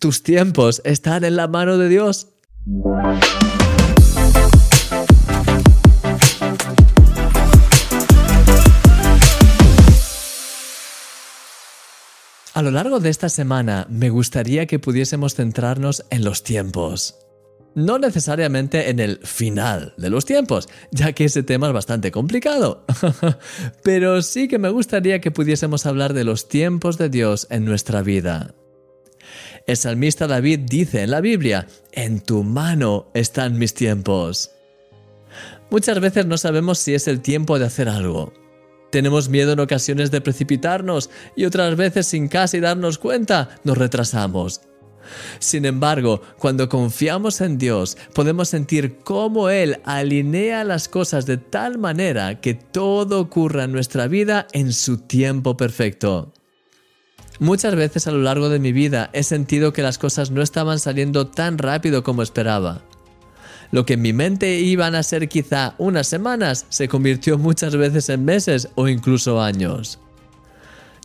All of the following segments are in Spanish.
tus tiempos están en la mano de Dios. A lo largo de esta semana me gustaría que pudiésemos centrarnos en los tiempos. No necesariamente en el final de los tiempos, ya que ese tema es bastante complicado. Pero sí que me gustaría que pudiésemos hablar de los tiempos de Dios en nuestra vida. El salmista David dice en la Biblia, en tu mano están mis tiempos. Muchas veces no sabemos si es el tiempo de hacer algo, tenemos miedo en ocasiones de precipitarnos y otras veces sin casi darnos cuenta nos retrasamos. Sin embargo, cuando confiamos en Dios, podemos sentir cómo Él alinea las cosas de tal manera que todo ocurra en nuestra vida en su tiempo perfecto. Muchas veces a lo largo de mi vida he sentido que las cosas no estaban saliendo tan rápido como esperaba. Lo que en mi mente iban a ser quizá unas semanas se convirtió muchas veces en meses o incluso años.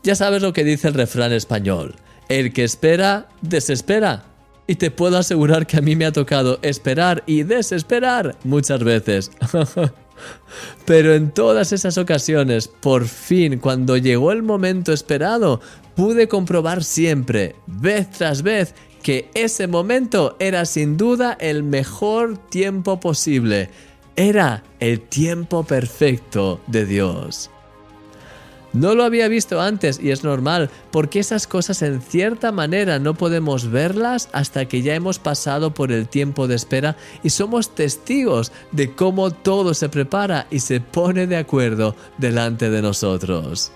Ya sabes lo que dice el refrán español, el que espera, desespera. Y te puedo asegurar que a mí me ha tocado esperar y desesperar muchas veces. Pero en todas esas ocasiones, por fin, cuando llegó el momento esperado, pude comprobar siempre, vez tras vez, que ese momento era sin duda el mejor tiempo posible. Era el tiempo perfecto de Dios. No lo había visto antes y es normal, porque esas cosas en cierta manera no podemos verlas hasta que ya hemos pasado por el tiempo de espera y somos testigos de cómo todo se prepara y se pone de acuerdo delante de nosotros.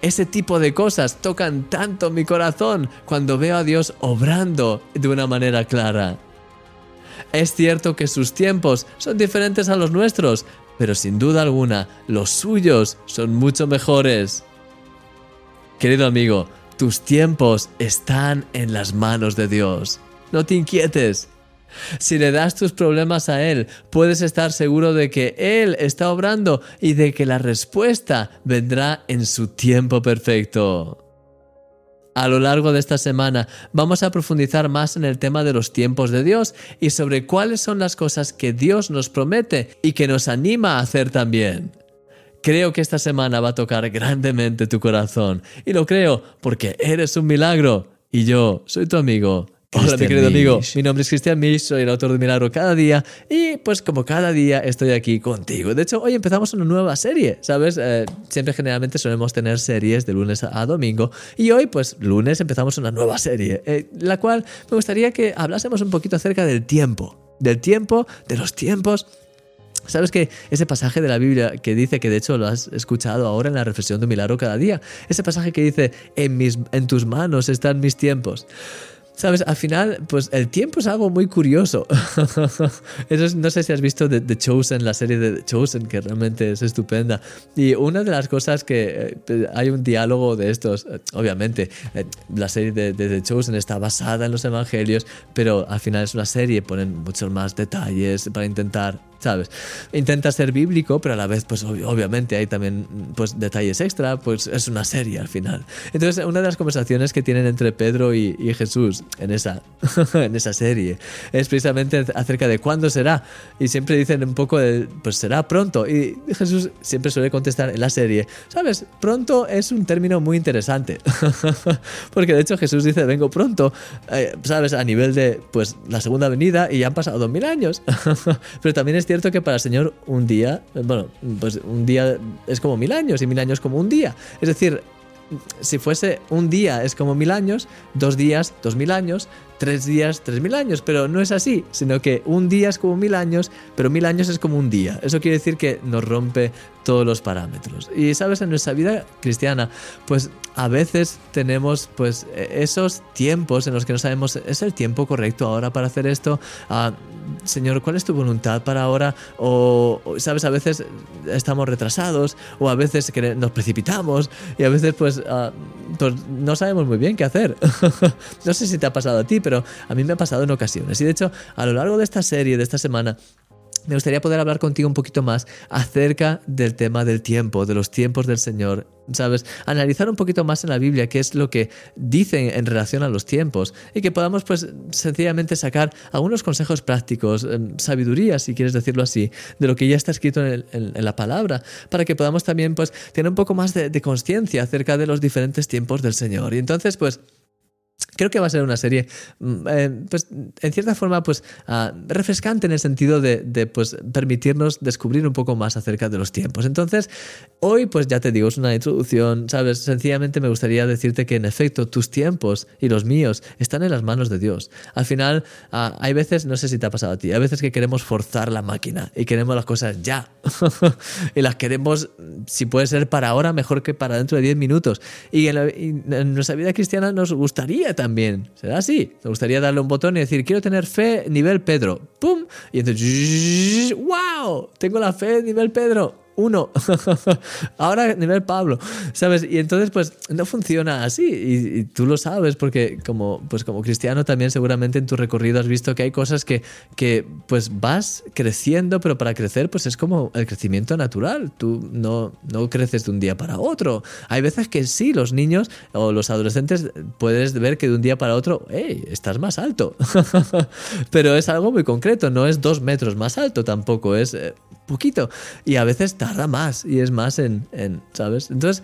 Ese tipo de cosas tocan tanto mi corazón cuando veo a Dios obrando de una manera clara. Es cierto que sus tiempos son diferentes a los nuestros, pero sin duda alguna los suyos son mucho mejores. Querido amigo, tus tiempos están en las manos de Dios. No te inquietes. Si le das tus problemas a Él, puedes estar seguro de que Él está obrando y de que la respuesta vendrá en su tiempo perfecto. A lo largo de esta semana vamos a profundizar más en el tema de los tiempos de Dios y sobre cuáles son las cosas que Dios nos promete y que nos anima a hacer también. Creo que esta semana va a tocar grandemente tu corazón y lo creo porque eres un milagro y yo soy tu amigo Hola, mi querido amigo. Mi nombre es Cristian Misch, soy el autor de Milagro cada día y pues como cada día estoy aquí contigo. De hecho, hoy empezamos una nueva serie, ¿sabes? Eh, siempre generalmente solemos tener series de lunes a, domingo y hoy pues lunes empezamos una nueva serie, eh, la cual me gustaría que hablásemos un poquito acerca del tiempo, del tiempo, de los tiempos ¿Sabes que ese pasaje de la Biblia que dice, que de hecho lo has escuchado ahora en la reflexión de milagro cada día, ese pasaje que dice, en, mis, en tus manos están mis tiempos? Sabes, al final, pues el tiempo es algo muy curioso. Eso no sé si has visto The, Chosen, la serie de The Chosen, que realmente es estupenda. Y una de las cosas que eh, hay un diálogo de estos, eh, obviamente, eh, la serie de, de, The Chosen está basada en los evangelios, pero al final es una serie, ponen muchos más detalles para intentar ¿sabes? Intenta ser bíblico, pero a la vez, pues obviamente hay también pues, detalles extra, pues es una serie al final. Entonces, una de las conversaciones que tienen entre Pedro y, Jesús en esa, en esa serie es precisamente acerca de cuándo será. Y siempre dicen un poco de, pues será pronto. Y Jesús siempre suele contestar en la serie, ¿sabes? Pronto es un término muy interesante. Porque de hecho Jesús dice, vengo pronto, eh, ¿sabes? A nivel de, pues, la segunda venida y ya han pasado dos mil años. pero también es cierto que para el Señor un día, bueno, pues un día es como mil años y mil años como un día. Es decir, si fuese un día es como mil años, dos días, dos mil años, tres días, tres mil años, pero no es así, sino que un día es como mil años, pero mil años es como un día. Eso quiere decir que nos rompe todos los parámetros. Y sabes, en nuestra vida cristiana, pues a veces tenemos pues e-, esos tiempos en los que no sabemos, ¿es el tiempo correcto ahora para hacer esto? Ah, Señor, ¿cuál es tu voluntad para ahora? O, sabes, a veces estamos retrasados o a veces nos precipitamos y a veces pues, ah, pues no sabemos muy bien qué hacer. no sé si te ha pasado a ti, pero a mí me ha pasado en ocasiones. Y de hecho, a lo largo de esta serie, de esta semana, me gustaría poder hablar contigo un poquito más acerca del tema del tiempo, de los tiempos del Señor, ¿sabes? Analizar un poquito más en la Biblia qué es lo que dicen en relación a los tiempos y que podamos pues sencillamente sacar algunos consejos prácticos, em, sabiduría, si quieres decirlo así, de lo que ya está escrito en, la palabra, para que podamos también pues tener un poco más de, de conciencia acerca de los diferentes tiempos del Señor. Y entonces pues... Creo que va a ser una serie, mm, eh, pues, en cierta forma, pues, ah, refrescante en el sentido de, pues, permitirnos descubrir un poco más acerca de los tiempos. Entonces, hoy, pues, ya te digo, es una introducción, ¿sabes? Sencillamente me gustaría decirte que, en efecto, tus tiempos y los míos están en las manos de Dios. Al final, ah, hay veces, no sé si te ha pasado a ti, hay veces que queremos forzar la máquina y queremos las cosas ya. y las queremos, si puede ser para ahora, mejor que para dentro de 10 minutos. Y en, y en nuestra vida cristiana nos gustaría también. ¿Será así? Me gustaría darle un botón y decir, quiero tener fe nivel Pedro. ¡Pum! Y entonces, ¡wow! Tengo la fe nivel Pedro uno. Ahora nivel Pablo, ¿sabes? Y entonces pues no funciona así y, tú lo sabes porque como, pues como cristiano también seguramente en tu recorrido has visto que hay cosas que, que pues vas creciendo, pero para crecer pues es como el crecimiento natural. Tú no, no creces de un día para otro. Hay veces que sí, los niños o los adolescentes puedes ver que de un día para otro, hey, estás más alto. pero es algo muy concreto, no es dos metros más alto tampoco, es eh, poquito. Y a veces tarda más y es más en, ¿sabes? Entonces,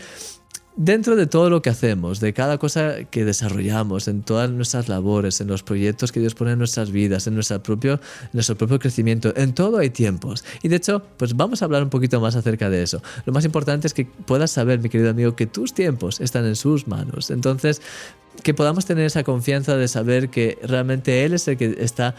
dentro de todo lo que hacemos, de cada cosa que desarrollamos, en todas nuestras labores, en los proyectos que Dios pone en nuestras vidas, en nuestro propio, nuestro propio crecimiento, en todo hay tiempos. Y de hecho, pues vamos a hablar un poquito más acerca de eso. Lo más importante es que puedas saber, mi querido amigo, que tus tiempos están en sus manos. Entonces, que podamos tener esa confianza de saber que realmente Él es el que está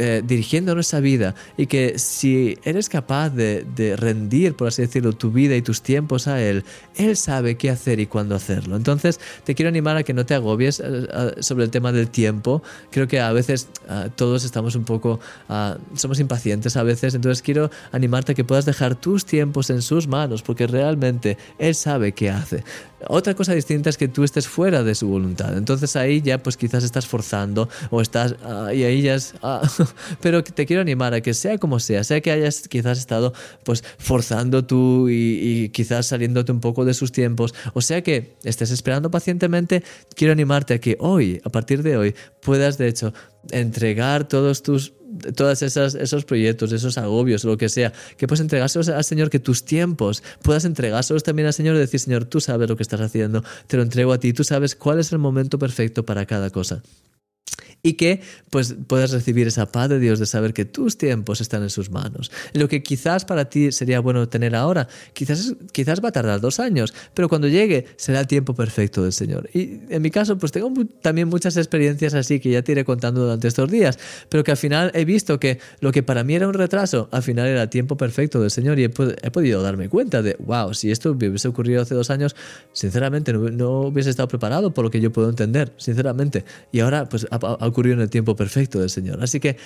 eh, dirigiendo nuestra vida y que si eres capaz de, rendir, por así decirlo, tu vida y tus tiempos a Él, Él sabe qué hacer y cuándo hacerlo. Entonces, te quiero animar a que no te agobies eh, sobre el tema del tiempo. Creo que a veces ah, todos estamos un poco, ah, somos impacientes a veces, entonces quiero animarte a que puedas dejar tus tiempos en sus manos, porque realmente Él sabe qué hace. Otra cosa distinta es que tú estés fuera de su voluntad. Entonces ahí ya pues quizás estás forzando o estás ah, y ahí ya es... pero te quiero animar a que sea como sea, sea que hayas quizás estado pues forzando tú y, quizás saliéndote un poco de sus tiempos, o sea que estés esperando pacientemente, quiero animarte a que hoy, a partir de hoy, puedas de hecho entregar todos tus todos esos proyectos, esos agobios, lo que sea, que puedas entregárselos al Señor, que tus tiempos puedas entregárselos también al Señor y decir, Señor, tú sabes lo que estás haciendo, te lo entrego a ti, tú sabes cuál es el momento perfecto para cada cosa y que pues puedas recibir esa paz de Dios de saber que tus tiempos están en sus manos. Lo que quizás para ti sería bueno tener ahora, quizás, quizás va a tardar dos años, pero cuando llegue será el tiempo perfecto del Señor. Y en mi caso pues tengo también muchas experiencias así que ya te iré contando durante estos días, pero que al final he visto que lo que para mí era un retraso, al final era el tiempo perfecto del Señor y he, podido darme cuenta de, wow, si esto hubiese ocurrido hace dos años, sinceramente no, no, hubiese estado preparado por lo que yo puedo entender, sinceramente. Y ahora pues ocurrió en el tiempo perfecto del Señor. Así que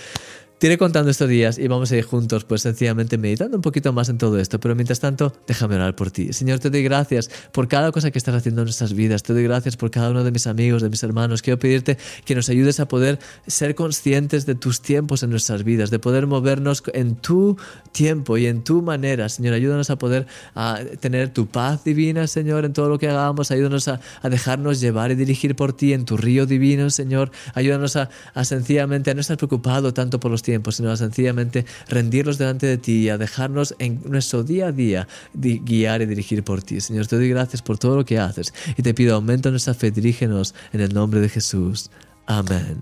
te iré contando estos días y vamos a ir juntos, pues sencillamente meditando un poquito más en todo esto. Pero mientras tanto, déjame orar por ti. Señor, te doy gracias por cada cosa que estás haciendo en nuestras vidas. Te doy gracias por cada uno de mis amigos, de mis hermanos. Quiero pedirte que nos ayudes a poder ser conscientes de tus tiempos en nuestras vidas, de poder movernos en tu tiempo y en tu manera. Señor, ayúdanos a poder a tener tu paz divina, Señor, en todo lo que hagamos. Ayúdanos a, dejarnos llevar y dirigir por ti en tu río divino, Señor. Ayúdanos a, a sencillamente a no estar preocupado tanto por los tiempos sino a sencillamente rendirlos delante de ti y a dejarnos en nuestro día a día guiar y dirigir por ti. Señor, te doy gracias por todo lo que haces y te pido aumenta nuestra fe, dirígenos en el nombre de Jesús. Amén.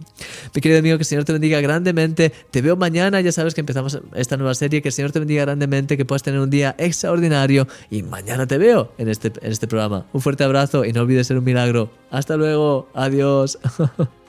Mi querido amigo, que el Señor te bendiga grandemente. Te veo mañana, ya sabes que empezamos esta nueva serie. Que el Señor te bendiga grandemente, que puedas tener un día extraordinario. Y mañana te veo en este, en este programa. Un fuerte abrazo y no olvides ser un milagro. Hasta luego. Adiós.